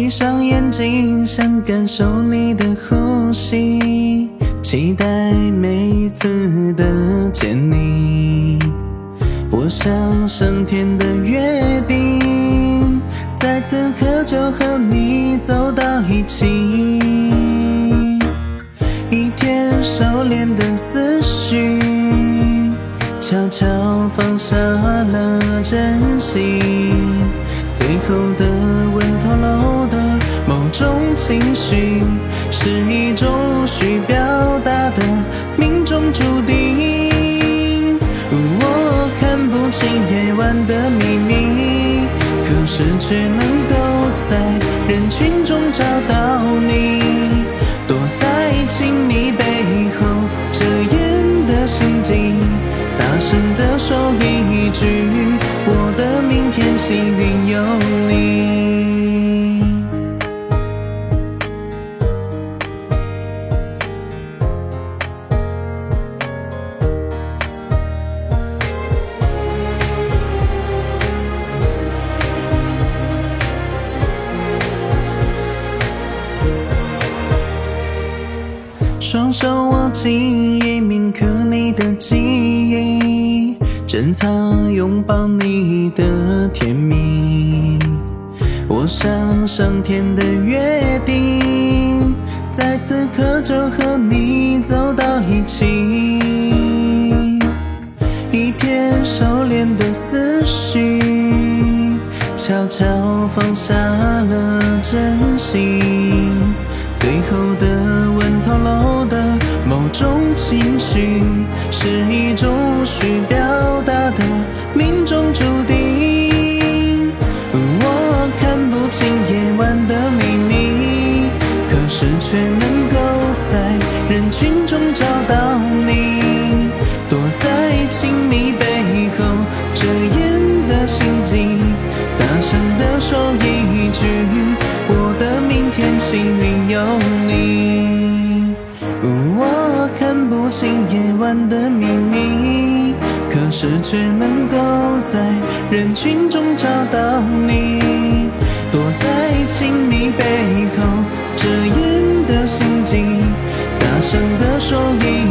闭上眼睛，想感受你的呼吸，期待每一次的见你。我想上天的约定，在此刻就和你走到一起。一天收敛的思绪，悄悄放下了真心，最后的情绪，是一种无需表达的命中注定。我看不清夜晚的秘密，可是却能双手握紧一铭刻你的记忆，珍藏拥抱你的甜蜜。我想上天的约定，在此刻就和你走到一起。一天收敛的思绪，悄悄放下了真心，最后的情绪，是一种无需表达的命中注定。我看不清夜晚的秘密，可是却能够在人群中找到你，躲在亲密背后遮掩的心机，大声地说看不清夜晚的秘密，可是却能够在人群中找到你，躲在亲密背后遮掩的心机，大声地说一。